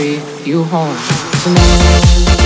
carry you home tonight.